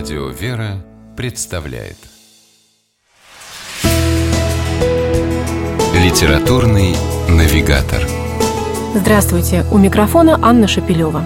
Радио «Вера» представляет Литературный навигатор Здравствуйте! У микрофона Анна Шапилева.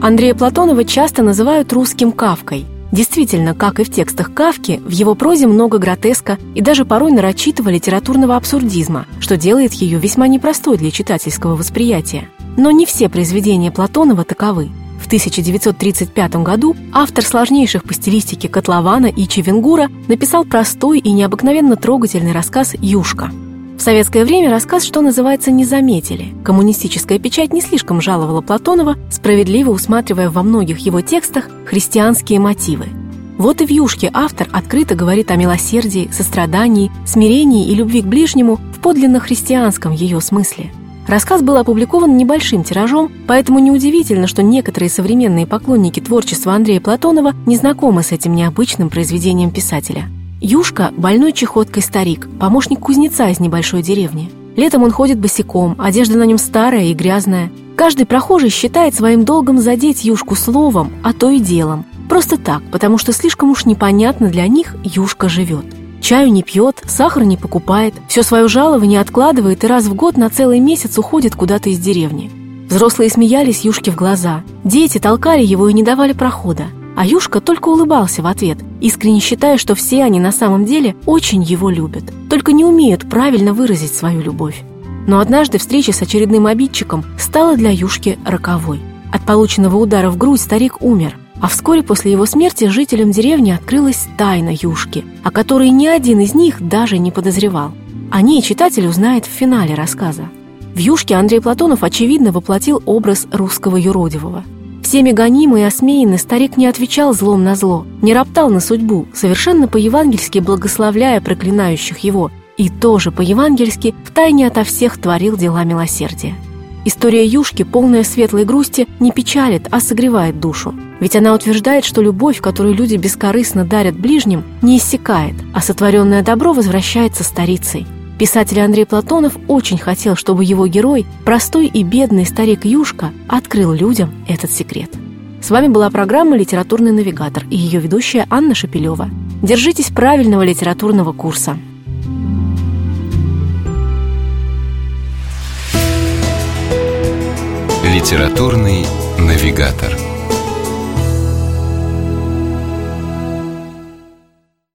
Андрея Платонова часто называют русским Кавкой. Действительно, как и в текстах Кавки, в его прозе много гротеска и даже порой нарочитого литературного абсурдизма, что делает ее весьма непростой для читательского восприятия. Но не все произведения Платонова таковы. В 1935 году автор сложнейших по стилистике Котлована и Чевенгура написал простой и необыкновенно трогательный рассказ «Юшка». В советское время рассказ, что называется, не заметили. Коммунистическая печать не слишком жаловала Платонова, справедливо усматривая во многих его текстах христианские мотивы. Вот и в «Юшке» автор открыто говорит о милосердии, сострадании, смирении и любви к ближнему в подлинно христианском ее смысле – Рассказ был опубликован небольшим тиражом, поэтому неудивительно, что некоторые современные поклонники творчества Андрея Платонова не знакомы с этим необычным произведением писателя. Юшка – больной чехоткой старик, помощник кузнеца из небольшой деревни. Летом он ходит босиком, одежда на нем старая и грязная. Каждый прохожий считает своим долгом задеть Юшку словом, а то и делом. Просто так, потому что слишком уж непонятно для них Юшка живет. Чаю не пьет, сахар не покупает, все свое жалование откладывает и раз в год на целый месяц уходит куда-то из деревни. Взрослые смеялись Юшке в глаза, дети толкали его и не давали прохода. А Юшка только улыбался в ответ, искренне считая, что все они на самом деле очень его любят, только не умеют правильно выразить свою любовь. Но однажды встреча с очередным обидчиком стала для Юшки роковой. От полученного удара в грудь старик умер, а вскоре после его смерти жителям деревни открылась тайна Юшки, о которой ни один из них даже не подозревал. О ней читатель узнает в финале рассказа. В Юшке Андрей Платонов, очевидно, воплотил образ русского юродивого. Всеми гонимый и осмеянный старик не отвечал злом на зло, не роптал на судьбу, совершенно по-евангельски благословляя проклинающих его, и тоже по-евангельски втайне ото всех творил дела милосердия. История Юшки, полная светлой грусти, не печалит, а согревает душу. Ведь она утверждает, что любовь, которую люди бескорыстно дарят ближним, не иссякает, а сотворенное добро возвращается старицей. Писатель Андрей Платонов очень хотел, чтобы его герой, простой и бедный старик Юшка, открыл людям этот секрет. С вами была программа «Литературный навигатор» и ее ведущая Анна Шапилева. Держитесь правильного литературного курса. Литературный навигатор.